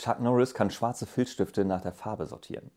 Chuck Norris kann schwarze Filzstifte nach der Farbe sortieren.